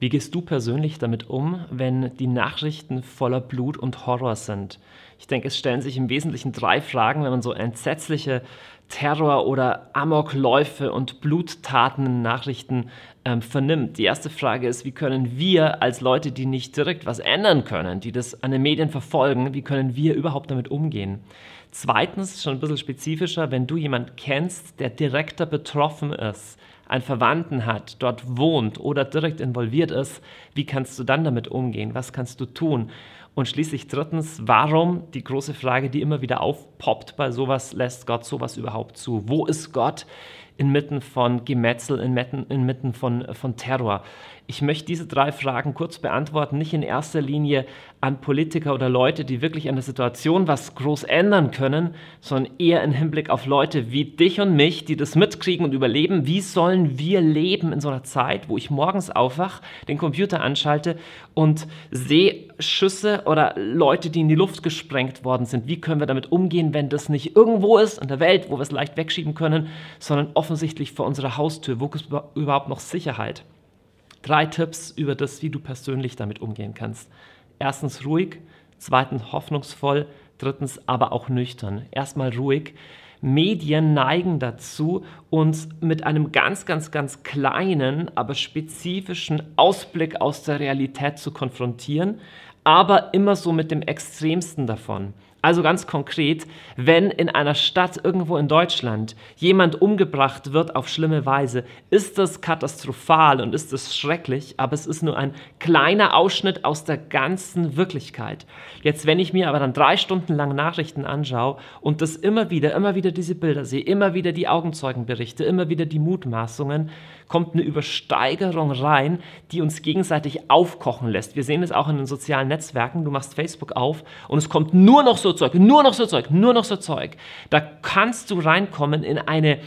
Wie gehst du persönlich damit um, wenn die Nachrichten voller Blut und Horror sind? Ich denke, es stellen sich im Wesentlichen drei Fragen, wenn man so entsetzliche Terror- oder Amokläufe und Bluttaten in Nachrichten ähm, vernimmt. Die erste Frage ist, wie können wir als Leute, die nicht direkt was ändern können, die das an den Medien verfolgen, wie können wir überhaupt damit umgehen? Zweitens, schon ein bisschen spezifischer, wenn du jemanden kennst, der direkter betroffen ist, einen Verwandten hat, dort wohnt oder direkt involviert ist, wie kannst du dann damit umgehen? Was kannst du tun? Und schließlich drittens, warum die große Frage, die immer wieder aufpoppt bei sowas, lässt Gott sowas überhaupt zu? Wo ist Gott inmitten von Gemetzel, inmitten, von, von Terror? Ich möchte diese drei Fragen kurz beantworten, nicht in erster Linie an Politiker oder Leute, die wirklich an der Situation was groß ändern können, sondern eher im Hinblick auf Leute wie dich und mich, die das mitkriegen und überleben. Wie sollen wir leben in so einer Zeit, wo ich morgens aufwach, den Computer anschalte und sehe Schüsse oder Leute, die in die Luft gesprengt worden sind? Wie können wir damit umgehen, wenn das nicht irgendwo ist in der Welt, wo wir es leicht wegschieben können, sondern offensichtlich vor unserer Haustür? Wo ist überhaupt noch Sicherheit? Drei Tipps über das, wie du persönlich damit umgehen kannst. Erstens ruhig, zweitens hoffnungsvoll, drittens aber auch nüchtern. Erstmal ruhig. Medien neigen dazu, uns mit einem ganz, ganz, ganz kleinen, aber spezifischen Ausblick aus der Realität zu konfrontieren, aber immer so mit dem Extremsten davon. Also ganz konkret, wenn in einer Stadt irgendwo in Deutschland jemand umgebracht wird auf schlimme Weise, ist das katastrophal und ist das schrecklich, aber es ist nur ein kleiner Ausschnitt aus der ganzen Wirklichkeit. Jetzt, wenn ich mir aber dann drei Stunden lang Nachrichten anschaue und das immer wieder, immer wieder diese Bilder sehe, immer wieder die Augenzeugenberichte, immer wieder die Mutmaßungen, kommt eine Übersteigerung rein, die uns gegenseitig aufkochen lässt. Wir sehen es auch in den sozialen Netzwerken. Du machst Facebook auf und es kommt nur noch so Zeug, nur noch so Zeug, nur noch so Zeug. Da kannst du reinkommen in eine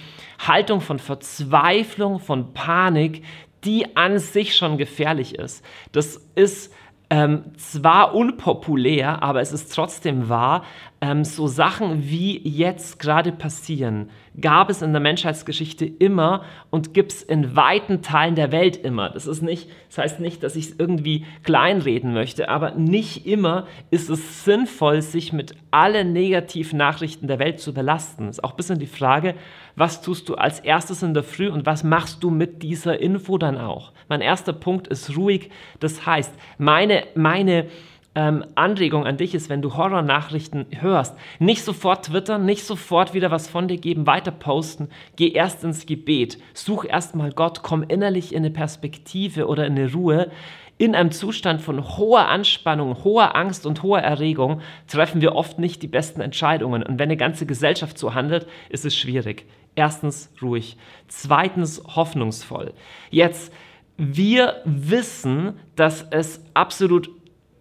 Haltung von Verzweiflung, von Panik, die an sich schon gefährlich ist. Das ist ähm, zwar unpopulär, aber es ist trotzdem wahr, ähm, so Sachen wie jetzt gerade passieren, gab es in der Menschheitsgeschichte immer und gibt es in weiten Teilen der Welt immer. Das, ist nicht, das heißt nicht, dass ich es irgendwie kleinreden möchte, aber nicht immer ist es sinnvoll, sich mit allen negativen Nachrichten der Welt zu belasten. Das ist auch ein bisschen die Frage, was tust du als erstes in der Früh und was machst du mit dieser Info dann auch? Mein erster Punkt ist ruhig. Das heißt, meine, meine, ähm, Anregung an dich ist, wenn du Horror-Nachrichten hörst, nicht sofort twittern, nicht sofort wieder was von dir geben, weiter posten. Geh erst ins Gebet. Such erstmal Gott, komm innerlich in eine Perspektive oder in eine Ruhe. In einem Zustand von hoher Anspannung, hoher Angst und hoher Erregung treffen wir oft nicht die besten Entscheidungen. Und wenn eine ganze Gesellschaft so handelt, ist es schwierig. Erstens ruhig. Zweitens hoffnungsvoll. Jetzt, wir wissen, dass es absolut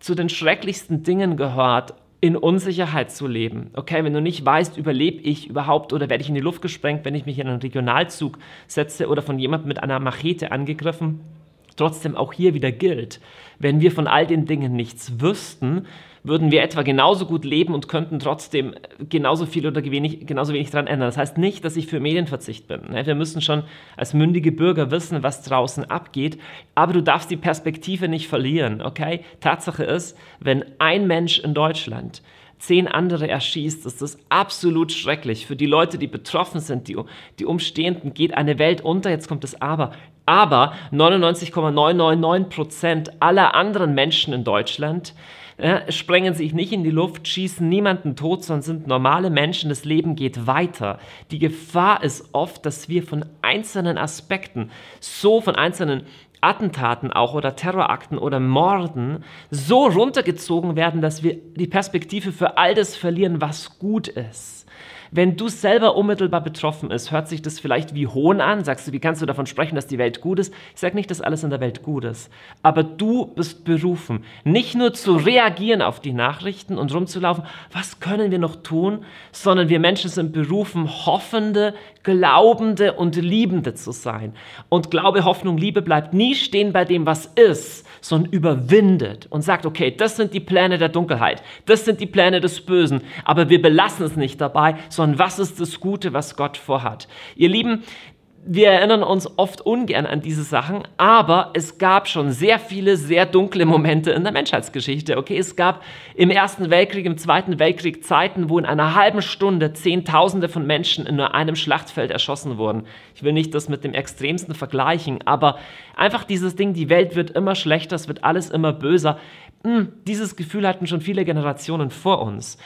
zu den schrecklichsten Dingen gehört, in Unsicherheit zu leben. Okay, wenn du nicht weißt, überlebe ich überhaupt oder werde ich in die Luft gesprengt, wenn ich mich in einen Regionalzug setze oder von jemandem mit einer Machete angegriffen, trotzdem auch hier wieder gilt, wenn wir von all den Dingen nichts wüssten, würden wir etwa genauso gut leben und könnten trotzdem genauso viel oder wenig, genauso wenig daran ändern. Das heißt nicht, dass ich für Medienverzicht bin. Ne? Wir müssen schon als mündige Bürger wissen, was draußen abgeht, aber du darfst die Perspektive nicht verlieren. Okay? Tatsache ist, wenn ein Mensch in Deutschland zehn andere erschießt, ist das absolut schrecklich. Für die Leute, die betroffen sind, die, die Umstehenden, geht eine Welt unter. Jetzt kommt das Aber. Aber 99,999 Prozent aller anderen Menschen in Deutschland äh, sprengen sich nicht in die Luft, schießen niemanden tot, sondern sind normale Menschen. Das Leben geht weiter. Die Gefahr ist oft, dass wir von einzelnen Aspekten, so von einzelnen Attentaten auch oder Terrorakten oder Morden so runtergezogen werden, dass wir die Perspektive für all das verlieren, was gut ist. Wenn du selber unmittelbar betroffen bist, hört sich das vielleicht wie Hohn an. Sagst du, wie kannst du davon sprechen, dass die Welt gut ist? Ich sage nicht, dass alles in der Welt gut ist. Aber du bist berufen, nicht nur zu reagieren auf die Nachrichten und rumzulaufen, was können wir noch tun, sondern wir Menschen sind berufen, hoffende, glaubende und liebende zu sein. Und Glaube, Hoffnung, Liebe bleibt nie stehen bei dem, was ist, sondern überwindet und sagt, okay, das sind die Pläne der Dunkelheit, das sind die Pläne des Bösen, aber wir belassen es nicht dabei, sondern was ist das Gute, was Gott vorhat. Ihr Lieben, wir erinnern uns oft ungern an diese Sachen, aber es gab schon sehr viele sehr dunkle Momente in der Menschheitsgeschichte. Okay, es gab im Ersten Weltkrieg, im Zweiten Weltkrieg Zeiten, wo in einer halben Stunde Zehntausende von Menschen in nur einem Schlachtfeld erschossen wurden. Ich will nicht das mit dem Extremsten vergleichen, aber einfach dieses Ding, die Welt wird immer schlechter, es wird alles immer böser. Hm, dieses Gefühl hatten schon viele Generationen vor uns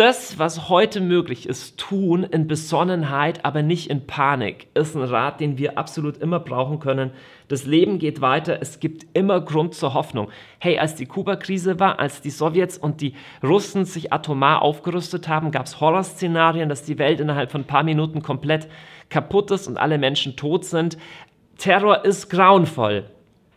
das, was heute möglich ist, tun in Besonnenheit, aber nicht in Panik, ist ein Rat, den wir absolut immer brauchen können. Das Leben geht weiter, es gibt immer Grund zur Hoffnung. Hey, als die Kuba-Krise war, als die Sowjets und die Russen sich atomar aufgerüstet haben, gab es Horrorszenarien, dass die Welt innerhalb von ein paar Minuten komplett kaputt ist und alle Menschen tot sind. Terror ist grauenvoll.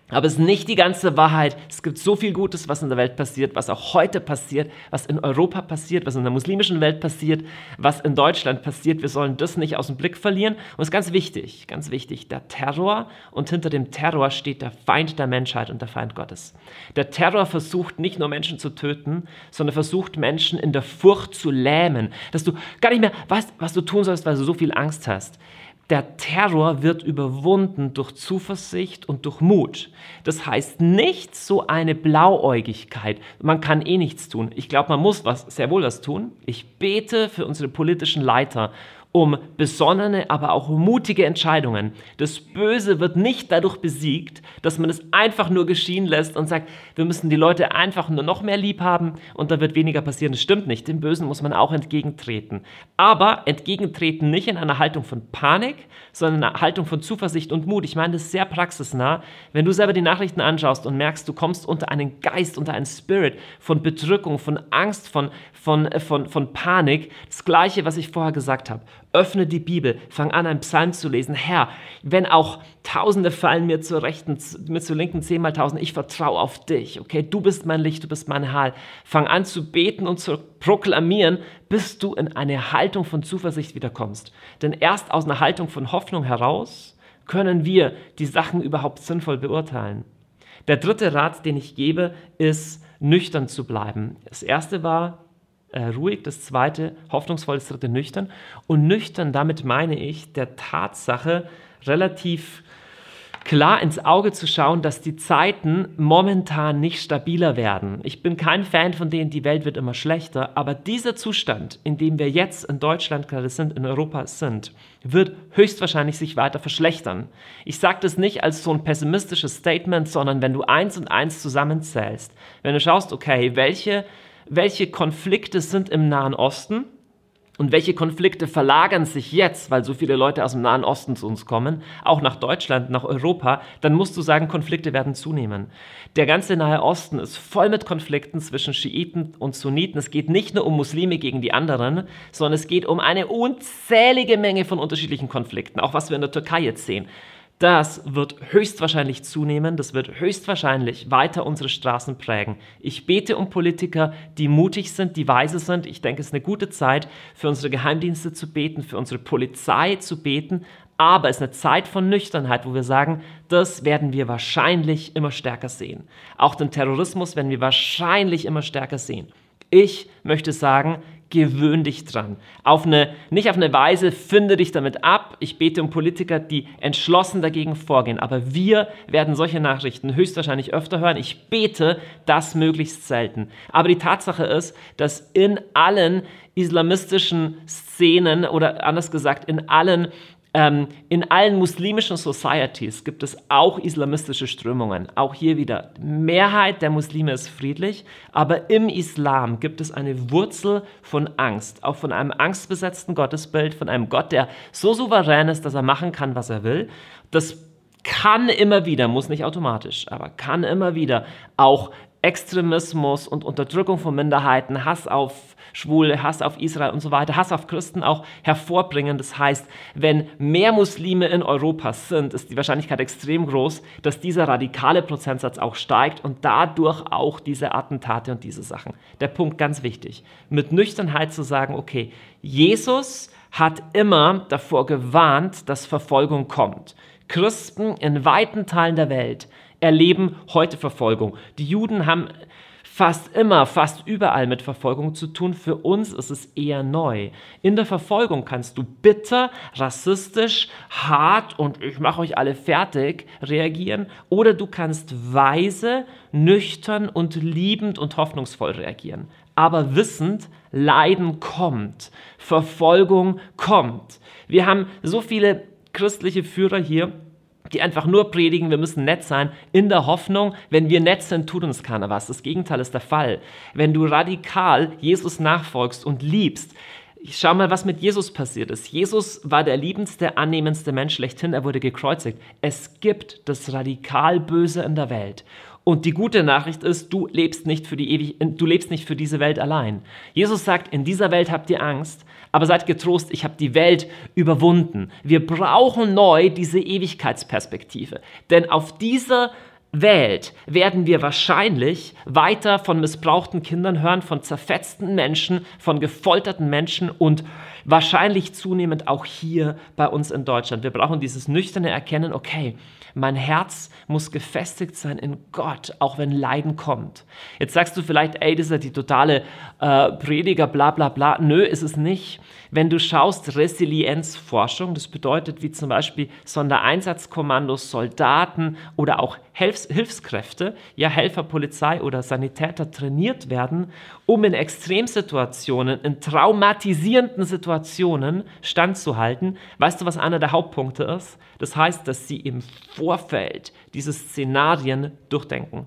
Aber es ist nicht die ganze Wahrheit. Es gibt so viel Gutes, was in der Welt passiert, was auch heute passiert, was in Europa passiert, was in der muslimischen Welt passiert, was in Deutschland passiert. Wir sollen das nicht aus dem Blick verlieren. Und es ist ganz wichtig, ganz wichtig, der Terror und hinter dem Terror steht der Feind der Menschheit und der Feind Gottes. Der Terror versucht nicht nur Menschen zu töten, sondern versucht Menschen in der Furcht zu lähmen, dass du gar nicht mehr weißt, was du tun sollst, weil du so viel Angst hast der Terror wird überwunden durch Zuversicht und durch Mut. Das heißt nicht so eine Blauäugigkeit. Man kann eh nichts tun. Ich glaube, man muss was, sehr wohl was tun. Ich bete für unsere politischen Leiter um besonnene, aber auch mutige Entscheidungen. Das Böse wird nicht dadurch besiegt, dass man es einfach nur geschehen lässt und sagt, wir müssen die Leute einfach nur noch mehr lieb haben und da wird weniger passieren. Das stimmt nicht. Dem Bösen muss man auch entgegentreten. Aber entgegentreten nicht in einer Haltung von Panik, sondern in einer Haltung von Zuversicht und Mut. Ich meine, das ist sehr praxisnah. Wenn du selber die Nachrichten anschaust und merkst, du kommst unter einen Geist, unter einen Spirit von Bedrückung, von Angst, von, von, äh, von, von Panik, das Gleiche, was ich vorher gesagt habe öffne die Bibel, fang an, einen Psalm zu lesen. Herr, wenn auch Tausende fallen mir zur rechten, mir zur linken, zehnmal tausend, ich vertraue auf dich, okay? Du bist mein Licht, du bist mein Heil. Fang an zu beten und zu proklamieren, bis du in eine Haltung von Zuversicht wiederkommst. Denn erst aus einer Haltung von Hoffnung heraus können wir die Sachen überhaupt sinnvoll beurteilen. Der dritte Rat, den ich gebe, ist, nüchtern zu bleiben. Das erste war, äh, ruhig, das zweite hoffnungsvoll, das dritte nüchtern. Und nüchtern, damit meine ich, der Tatsache relativ klar ins Auge zu schauen, dass die Zeiten momentan nicht stabiler werden. Ich bin kein Fan von denen, die Welt wird immer schlechter, aber dieser Zustand, in dem wir jetzt in Deutschland gerade sind, in Europa sind, wird höchstwahrscheinlich sich weiter verschlechtern. Ich sage das nicht als so ein pessimistisches Statement, sondern wenn du eins und eins zusammenzählst, wenn du schaust, okay, welche welche Konflikte sind im Nahen Osten und welche Konflikte verlagern sich jetzt, weil so viele Leute aus dem Nahen Osten zu uns kommen, auch nach Deutschland, nach Europa, dann musst du sagen, Konflikte werden zunehmen. Der ganze Nahe Osten ist voll mit Konflikten zwischen Schiiten und Sunniten. Es geht nicht nur um Muslime gegen die anderen, sondern es geht um eine unzählige Menge von unterschiedlichen Konflikten, auch was wir in der Türkei jetzt sehen. Das wird höchstwahrscheinlich zunehmen, das wird höchstwahrscheinlich weiter unsere Straßen prägen. Ich bete um Politiker, die mutig sind, die weise sind. Ich denke, es ist eine gute Zeit, für unsere Geheimdienste zu beten, für unsere Polizei zu beten. Aber es ist eine Zeit von Nüchternheit, wo wir sagen, das werden wir wahrscheinlich immer stärker sehen. Auch den Terrorismus werden wir wahrscheinlich immer stärker sehen. Ich möchte sagen, gewöhn dich dran. Auf eine, nicht auf eine Weise, finde dich damit ab. Ich bete um Politiker, die entschlossen dagegen vorgehen. Aber wir werden solche Nachrichten höchstwahrscheinlich öfter hören. Ich bete das möglichst selten. Aber die Tatsache ist, dass in allen islamistischen Szenen oder anders gesagt in allen ähm, in allen muslimischen Societies gibt es auch islamistische Strömungen. Auch hier wieder, Mehrheit der Muslime ist friedlich, aber im Islam gibt es eine Wurzel von Angst, auch von einem angstbesetzten Gottesbild, von einem Gott, der so souverän ist, dass er machen kann, was er will. Das kann immer wieder, muss nicht automatisch, aber kann immer wieder auch Extremismus und Unterdrückung von Minderheiten, Hass auf Schwule, Hass auf Israel und so weiter, Hass auf Christen auch hervorbringen. Das heißt, wenn mehr Muslime in Europa sind, ist die Wahrscheinlichkeit extrem groß, dass dieser radikale Prozentsatz auch steigt und dadurch auch diese Attentate und diese Sachen. Der Punkt ganz wichtig, mit Nüchternheit zu sagen, okay, Jesus hat immer davor gewarnt, dass Verfolgung kommt. Christen in weiten Teilen der Welt erleben heute Verfolgung. Die Juden haben fast immer, fast überall mit Verfolgung zu tun. Für uns ist es eher neu. In der Verfolgung kannst du bitter, rassistisch, hart und ich mache euch alle fertig reagieren oder du kannst weise, nüchtern und liebend und hoffnungsvoll reagieren. Aber wissend, Leiden kommt, Verfolgung kommt. Wir haben so viele christliche Führer hier, die einfach nur predigen, wir müssen nett sein, in der Hoffnung, wenn wir nett sind, tut uns keiner was. Das Gegenteil ist der Fall. Wenn du radikal Jesus nachfolgst und liebst, schau mal, was mit Jesus passiert ist. Jesus war der liebendste, annehmendste Mensch schlechthin, er wurde gekreuzigt. Es gibt das radikal Böse in der Welt. Und die gute Nachricht ist, du lebst nicht für die ewig, du lebst nicht für diese Welt allein. Jesus sagt, in dieser Welt habt ihr Angst, aber seid getrost, ich habe die Welt überwunden. Wir brauchen neu diese Ewigkeitsperspektive. Denn auf dieser Welt werden wir wahrscheinlich weiter von missbrauchten Kindern hören, von zerfetzten Menschen, von gefolterten Menschen und wahrscheinlich zunehmend auch hier bei uns in Deutschland. Wir brauchen dieses nüchterne Erkennen, okay, mein Herz muss gefestigt sein in Gott, auch wenn Leiden kommt. Jetzt sagst du vielleicht, ey, das ist ja die totale äh, Prediger, bla bla bla. Nö, ist es nicht. Wenn du schaust, Resilienzforschung, das bedeutet, wie zum Beispiel Sondereinsatzkommandos, Soldaten oder auch Hilfs Hilfskräfte, ja Helfer, Polizei oder Sanitäter trainiert werden, um in Extremsituationen, in traumatisierenden Situationen standzuhalten. Weißt du, was einer der Hauptpunkte ist? Das heißt, dass sie im Vorfeld diese Szenarien durchdenken.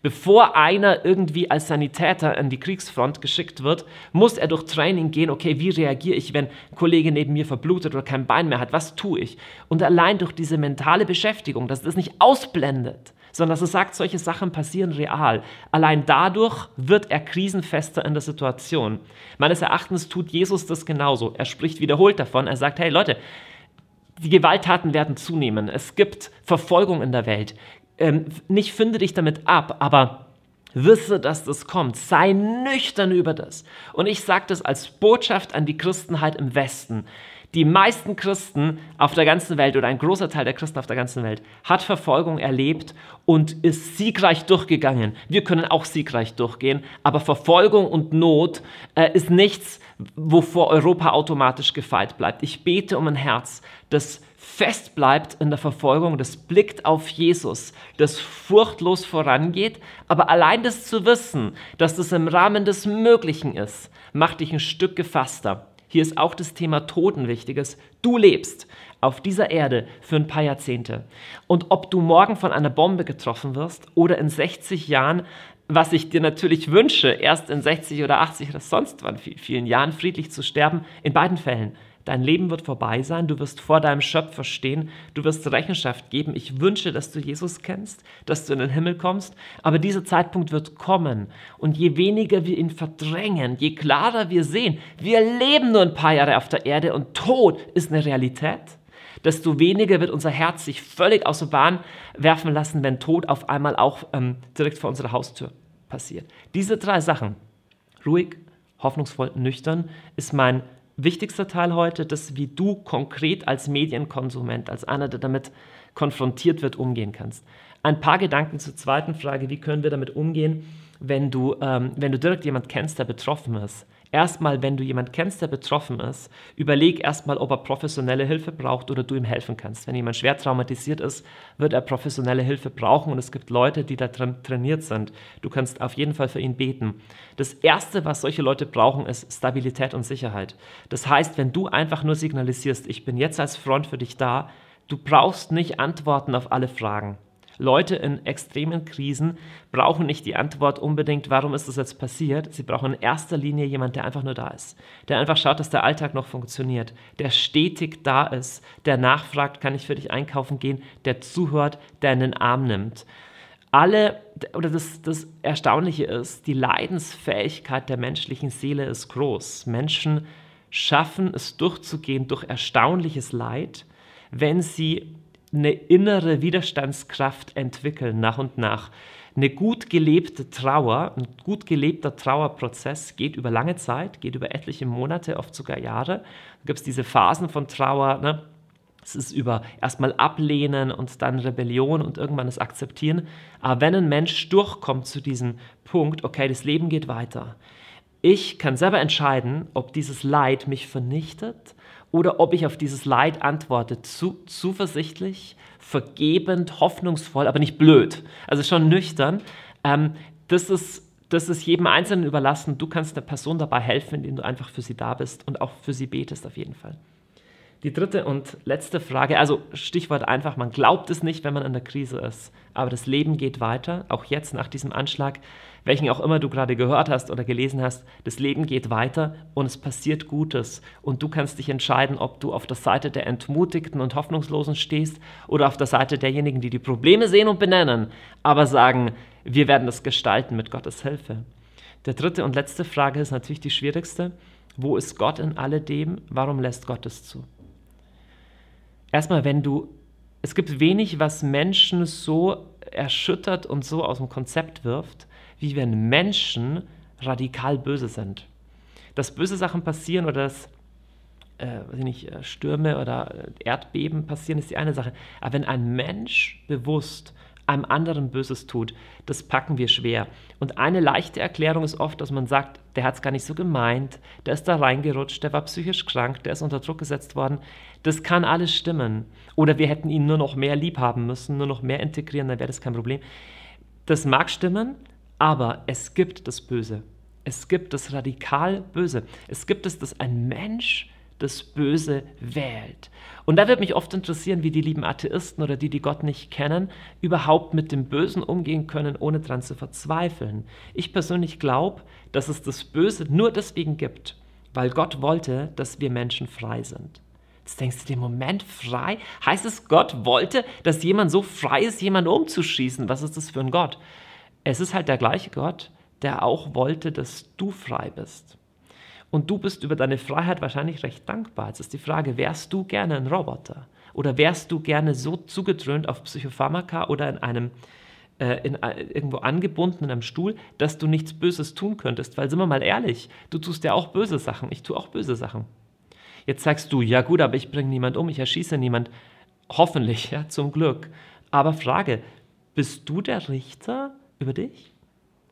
Bevor einer irgendwie als Sanitäter an die Kriegsfront geschickt wird, muss er durch Training gehen, okay, wie reagiere ich, wenn ein Kollege neben mir verblutet oder kein Bein mehr hat, was tue ich? Und allein durch diese mentale Beschäftigung, dass das nicht ausblendet, sondern dass er sagt, solche Sachen passieren real. Allein dadurch wird er krisenfester in der Situation. Meines Erachtens tut Jesus das genauso. Er spricht wiederholt davon. Er sagt, hey Leute, die Gewalttaten werden zunehmen. Es gibt Verfolgung in der Welt ähm, nicht finde dich damit ab, aber wisse, dass das kommt. Sei nüchtern über das. Und ich sage das als Botschaft an die Christenheit im Westen. Die meisten Christen auf der ganzen Welt oder ein großer Teil der Christen auf der ganzen Welt hat Verfolgung erlebt und ist siegreich durchgegangen. Wir können auch siegreich durchgehen, aber Verfolgung und Not äh, ist nichts, wovor Europa automatisch gefeit bleibt. Ich bete um ein Herz, das fest bleibt in der Verfolgung, das blickt auf Jesus, das furchtlos vorangeht, aber allein das zu wissen, dass das im Rahmen des Möglichen ist, macht dich ein Stück gefasster. Hier ist auch das Thema Tod ein wichtiges. Du lebst auf dieser Erde für ein paar Jahrzehnte. Und ob du morgen von einer Bombe getroffen wirst oder in 60 Jahren, was ich dir natürlich wünsche, erst in 60 oder 80 oder sonst wann vielen Jahren friedlich zu sterben, in beiden Fällen Dein Leben wird vorbei sein, du wirst vor deinem Schöpfer stehen, du wirst Rechenschaft geben. Ich wünsche, dass du Jesus kennst, dass du in den Himmel kommst, aber dieser Zeitpunkt wird kommen. Und je weniger wir ihn verdrängen, je klarer wir sehen, wir leben nur ein paar Jahre auf der Erde und Tod ist eine Realität, desto weniger wird unser Herz sich völlig aus der Bahn werfen lassen, wenn Tod auf einmal auch ähm, direkt vor unserer Haustür passiert. Diese drei Sachen, ruhig, hoffnungsvoll, nüchtern, ist mein wichtigster Teil heute, das, wie du konkret als Medienkonsument, als einer, der damit konfrontiert wird, umgehen kannst. Ein paar Gedanken zur zweiten Frage, wie können wir damit umgehen, wenn du, ähm, wenn du direkt jemand kennst, der betroffen ist erstmal, wenn du jemanden kennst, der betroffen ist, überleg erstmal, ob er professionelle Hilfe braucht oder du ihm helfen kannst. Wenn jemand schwer traumatisiert ist, wird er professionelle Hilfe brauchen und es gibt Leute, die da drin trainiert sind. Du kannst auf jeden Fall für ihn beten. Das Erste, was solche Leute brauchen, ist Stabilität und Sicherheit. Das heißt, wenn du einfach nur signalisierst, ich bin jetzt als Front für dich da, du brauchst nicht Antworten auf alle Fragen. Leute in extremen Krisen brauchen nicht die Antwort unbedingt, warum ist das jetzt passiert. Sie brauchen in erster Linie jemand, der einfach nur da ist, der einfach schaut, dass der Alltag noch funktioniert, der stetig da ist, der nachfragt, kann ich für dich einkaufen gehen, der zuhört, der in den Arm nimmt. Alle, oder das, das Erstaunliche ist, die Leidensfähigkeit der menschlichen Seele ist groß. Menschen schaffen es durchzugehen durch erstaunliches Leid, wenn sie eine innere Widerstandskraft entwickeln nach und nach. Eine gut gelebte Trauer, ein gut gelebter Trauerprozess geht über lange Zeit, geht über etliche Monate, oft sogar Jahre. Da gibt es diese Phasen von Trauer, ne? Es ist über erstmal ablehnen und dann Rebellion und irgendwann das akzeptieren. Aber wenn ein Mensch durchkommt zu diesem Punkt, okay, das Leben geht weiter. Ich kann selber entscheiden, ob dieses Leid mich vernichtet oder ob ich auf dieses Leid antworte, zu, zuversichtlich, vergebend, hoffnungsvoll, aber nicht blöd. Also schon nüchtern. Ähm, das ist das ist jedem Einzelnen überlassen. Du kannst der Person dabei helfen, indem du einfach für sie da bist und auch für sie betest auf jeden Fall. Die dritte und letzte Frage, also Stichwort einfach, man glaubt es nicht, wenn man in der Krise ist, aber das Leben geht weiter, auch jetzt nach diesem Anschlag, welchen auch immer du gerade gehört hast oder gelesen hast, das Leben geht weiter und es passiert Gutes und du kannst dich entscheiden, ob du auf der Seite der Entmutigten und Hoffnungslosen stehst oder auf der Seite derjenigen, die die Probleme sehen und benennen, aber sagen, wir werden das gestalten mit Gottes Hilfe. Der dritte und letzte Frage ist natürlich die schwierigste. Wo ist Gott in alledem? Warum lässt Gott es zu? Erstmal, wenn du, es gibt wenig, was Menschen so erschüttert und so aus dem Konzept wirft, wie wenn Menschen radikal böse sind. Dass böse Sachen passieren oder dass äh, weiß ich nicht, äh, Stürme oder äh, Erdbeben passieren, ist die eine Sache. Aber wenn ein Mensch bewusst einem anderen Böses tut, das packen wir schwer. Und eine leichte Erklärung ist oft, dass man sagt, der hat es gar nicht so gemeint, der ist da reingerutscht, der war psychisch krank, der ist unter Druck gesetzt worden. Das kann alles stimmen. Oder wir hätten ihn nur noch mehr lieb haben müssen, nur noch mehr integrieren, dann wäre das kein Problem. Das mag stimmen, aber es gibt das Böse. Es gibt das radikal Böse. Es gibt es, dass ein Mensch das Böse wählt. Und da wird mich oft interessieren, wie die lieben Atheisten oder die, die Gott nicht kennen, überhaupt mit dem Bösen umgehen können, ohne daran zu verzweifeln. Ich persönlich glaube, dass es das Böse nur deswegen gibt, weil Gott wollte, dass wir Menschen frei sind. Jetzt denkst du dir, Moment, frei? Heißt es, Gott wollte, dass jemand so frei ist, jemanden umzuschießen? Was ist das für ein Gott? Es ist halt der gleiche Gott, der auch wollte, dass du frei bist. Und du bist über deine Freiheit wahrscheinlich recht dankbar. Jetzt ist die Frage, wärst du gerne ein Roboter? Oder wärst du gerne so zugedröhnt auf Psychopharmaka oder in einem äh, in, äh, irgendwo angebunden in einem Stuhl, dass du nichts Böses tun könntest? Weil sind wir mal ehrlich, du tust ja auch böse Sachen. Ich tue auch böse Sachen. Jetzt sagst du, ja gut, aber ich bringe niemand um, ich erschieße niemand. Hoffentlich, ja, zum Glück. Aber Frage, bist du der Richter über dich?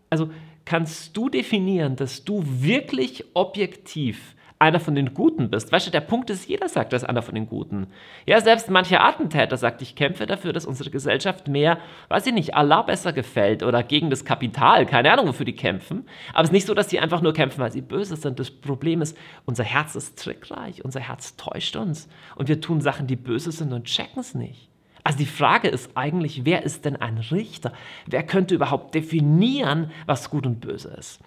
Also kannst du definieren, dass du wirklich objektiv einer von den Guten bist. Weißt du, der Punkt ist, jeder sagt, er ist einer von den Guten. Ja, selbst mancher Attentäter sagt, ich kämpfe dafür, dass unsere Gesellschaft mehr, weiß ich nicht, Allah besser gefällt oder gegen das Kapital. Keine Ahnung, wofür die kämpfen. Aber es ist nicht so, dass sie einfach nur kämpfen, weil sie böse sind. Das Problem ist, unser Herz ist trickreich, unser Herz täuscht uns. Und wir tun Sachen, die böse sind und checken es nicht. Also die Frage ist eigentlich, wer ist denn ein Richter? Wer könnte überhaupt definieren, was gut und böse ist?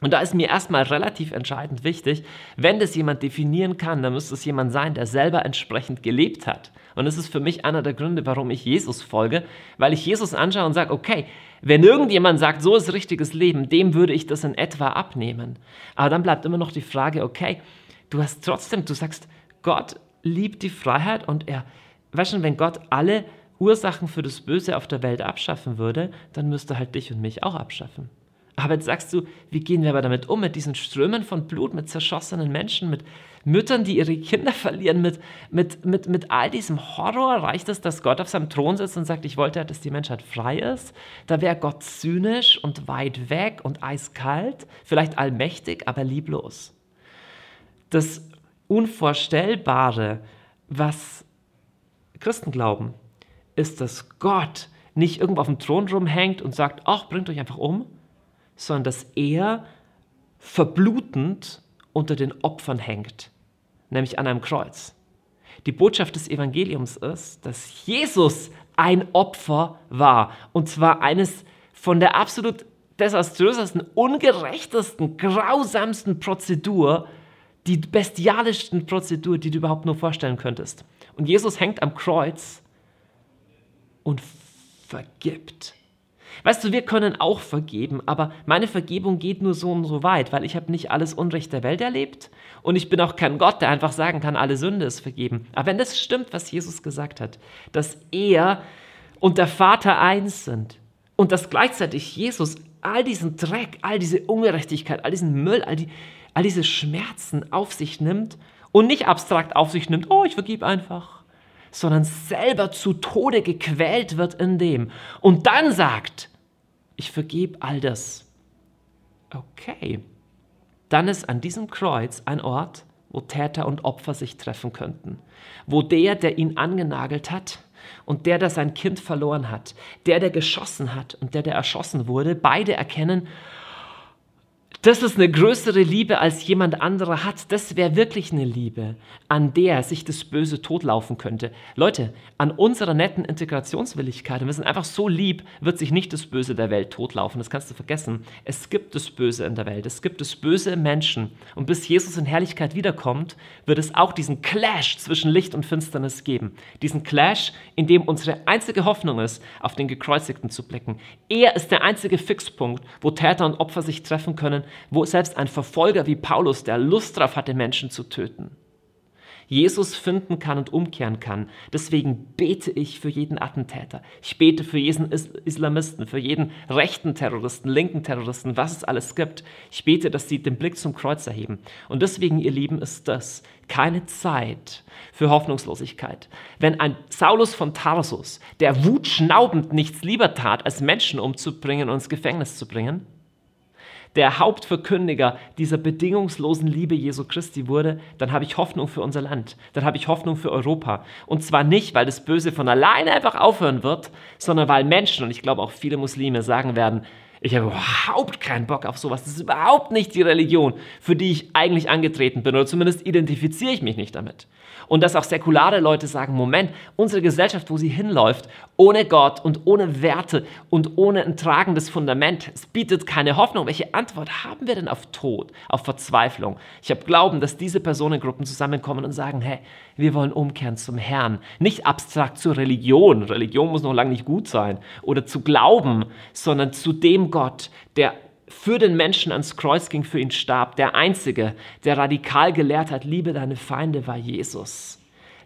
Und da ist mir erstmal relativ entscheidend wichtig, wenn das jemand definieren kann, dann müsste es jemand sein, der selber entsprechend gelebt hat. Und das ist für mich einer der Gründe, warum ich Jesus folge, weil ich Jesus anschaue und sage, okay, wenn irgendjemand sagt, so ist richtiges Leben, dem würde ich das in etwa abnehmen. Aber dann bleibt immer noch die Frage, okay, du hast trotzdem, du sagst, Gott liebt die Freiheit und er weißt du, wenn Gott alle Ursachen für das Böse auf der Welt abschaffen würde, dann müsste halt dich und mich auch abschaffen. Aber jetzt sagst du, wie gehen wir aber damit um, mit diesen Strömen von Blut, mit zerschossenen Menschen, mit Müttern, die ihre Kinder verlieren, mit, mit, mit, mit all diesem Horror? Reicht es, dass Gott auf seinem Thron sitzt und sagt, ich wollte, dass die Menschheit frei ist? Da wäre Gott zynisch und weit weg und eiskalt, vielleicht allmächtig, aber lieblos. Das Unvorstellbare, was Christen glauben, ist, dass Gott nicht irgendwo auf dem Thron rumhängt und sagt, ach, bringt euch einfach um, sondern dass er verblutend unter den Opfern hängt, nämlich an einem Kreuz. Die Botschaft des Evangeliums ist, dass Jesus ein Opfer war, und zwar eines von der absolut desaströsesten, ungerechtesten, grausamsten Prozedur, die bestialischsten Prozedur, die du überhaupt nur vorstellen könntest. Und Jesus hängt am Kreuz und vergibt. Weißt du, wir können auch vergeben, aber meine Vergebung geht nur so und so weit, weil ich habe nicht alles Unrecht der Welt erlebt und ich bin auch kein Gott, der einfach sagen kann, alle Sünde ist vergeben. Aber wenn das stimmt, was Jesus gesagt hat, dass er und der Vater eins sind und dass gleichzeitig Jesus all diesen Dreck, all diese Ungerechtigkeit, all diesen Müll, all, die, all diese Schmerzen auf sich nimmt und nicht abstrakt auf sich nimmt, oh, ich vergib einfach, sondern selber zu Tode gequält wird in dem und dann sagt, ich vergebe all das. Okay, dann ist an diesem Kreuz ein Ort, wo Täter und Opfer sich treffen könnten, wo der, der ihn angenagelt hat, und der, der sein Kind verloren hat, der, der geschossen hat und der, der erschossen wurde, beide erkennen, das ist eine größere Liebe, als jemand anderer hat. Das wäre wirklich eine Liebe, an der sich das Böse totlaufen könnte. Leute, an unserer netten Integrationswilligkeit, und wir sind einfach so lieb, wird sich nicht das Böse der Welt totlaufen. Das kannst du vergessen. Es gibt das Böse in der Welt. Es gibt das Böse im Menschen. Und bis Jesus in Herrlichkeit wiederkommt, wird es auch diesen Clash zwischen Licht und Finsternis geben. Diesen Clash, in dem unsere einzige Hoffnung ist, auf den Gekreuzigten zu blicken. Er ist der einzige Fixpunkt, wo Täter und Opfer sich treffen können wo selbst ein Verfolger wie Paulus, der Lust darauf hatte, Menschen zu töten, Jesus finden kann und umkehren kann. Deswegen bete ich für jeden Attentäter. Ich bete für jeden Islamisten, für jeden rechten Terroristen, linken Terroristen, was es alles gibt. Ich bete, dass sie den Blick zum Kreuz erheben. Und deswegen, ihr Lieben, ist das keine Zeit für Hoffnungslosigkeit. Wenn ein Saulus von Tarsus, der wutschnaubend nichts lieber tat, als Menschen umzubringen und ins Gefängnis zu bringen, der Hauptverkündiger dieser bedingungslosen Liebe Jesu Christi wurde, dann habe ich Hoffnung für unser Land, dann habe ich Hoffnung für Europa. Und zwar nicht, weil das Böse von alleine einfach aufhören wird, sondern weil Menschen, und ich glaube auch viele Muslime, sagen werden, ich habe überhaupt keinen Bock auf sowas. Das ist überhaupt nicht die Religion, für die ich eigentlich angetreten bin. Oder zumindest identifiziere ich mich nicht damit. Und dass auch säkulare Leute sagen, Moment, unsere Gesellschaft, wo sie hinläuft, ohne Gott und ohne Werte und ohne ein tragendes Fundament, es bietet keine Hoffnung. Welche Antwort haben wir denn auf Tod, auf Verzweiflung? Ich habe Glauben, dass diese Personengruppen zusammenkommen und sagen, hey, wir wollen umkehren zum Herrn. Nicht abstrakt zur Religion. Religion muss noch lange nicht gut sein. Oder zu Glauben, sondern zu dem Gott, der für den Menschen ans Kreuz ging, für ihn starb. Der Einzige, der radikal gelehrt hat, liebe deine Feinde, war Jesus.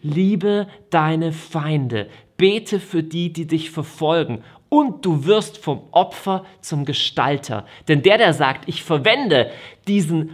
Liebe deine Feinde. Bete für die, die dich verfolgen. Und du wirst vom Opfer zum Gestalter. Denn der, der sagt, ich verwende diesen,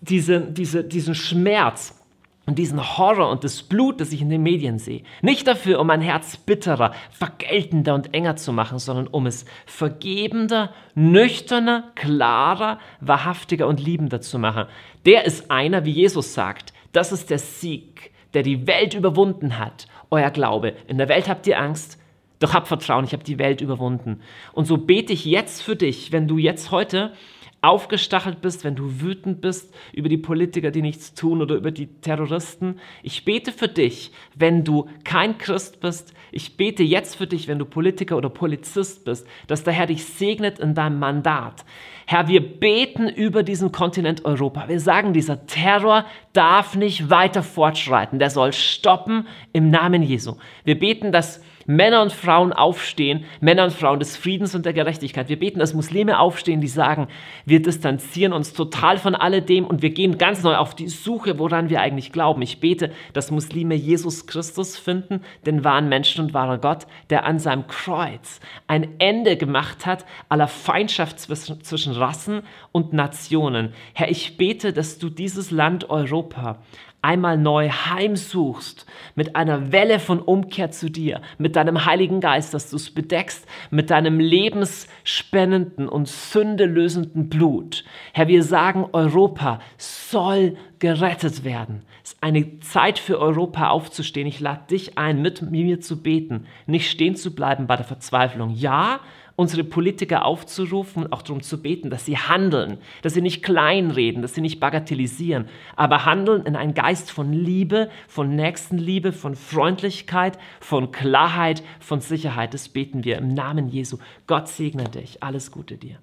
diese, diese, diesen Schmerz, und diesen Horror und das Blut, das ich in den Medien sehe. Nicht dafür, um mein Herz bitterer, vergeltender und enger zu machen, sondern um es vergebender, nüchterner, klarer, wahrhaftiger und liebender zu machen. Der ist einer, wie Jesus sagt. Das ist der Sieg, der die Welt überwunden hat. Euer Glaube. In der Welt habt ihr Angst, doch habt Vertrauen, ich habe die Welt überwunden. Und so bete ich jetzt für dich, wenn du jetzt heute aufgestachelt bist, wenn du wütend bist über die Politiker, die nichts tun oder über die Terroristen. Ich bete für dich, wenn du kein Christ bist. Ich bete jetzt für dich, wenn du Politiker oder Polizist bist, dass der Herr dich segnet in deinem Mandat. Herr, wir beten über diesen Kontinent Europa. Wir sagen, dieser Terror darf nicht weiter fortschreiten. Der soll stoppen im Namen Jesu. Wir beten, dass Männer und Frauen aufstehen, Männer und Frauen des Friedens und der Gerechtigkeit. Wir beten, dass Muslime aufstehen, die sagen, wir distanzieren uns total von alledem und wir gehen ganz neu auf die Suche, woran wir eigentlich glauben. Ich bete, dass Muslime Jesus Christus finden, den wahren Menschen und wahren Gott, der an seinem Kreuz ein Ende gemacht hat aller Feindschaft zwischen, zwischen Rassen und Nationen. Herr, ich bete, dass du dieses Land Europa einmal neu heimsuchst, mit einer Welle von Umkehr zu dir, mit deinem Heiligen Geist, dass du es bedeckst, mit deinem lebensspendenden und sündelösenden Blut. Herr, wir sagen, Europa soll gerettet werden. Es ist eine Zeit für Europa aufzustehen. Ich lade dich ein, mit mir zu beten, nicht stehen zu bleiben bei der Verzweiflung. Ja, unsere Politiker aufzurufen und auch darum zu beten, dass sie handeln, dass sie nicht kleinreden, dass sie nicht bagatellisieren, aber handeln in einen Geist von Liebe, von Nächstenliebe, von Freundlichkeit, von Klarheit, von Sicherheit. Das beten wir im Namen Jesu. Gott segne dich. Alles Gute dir.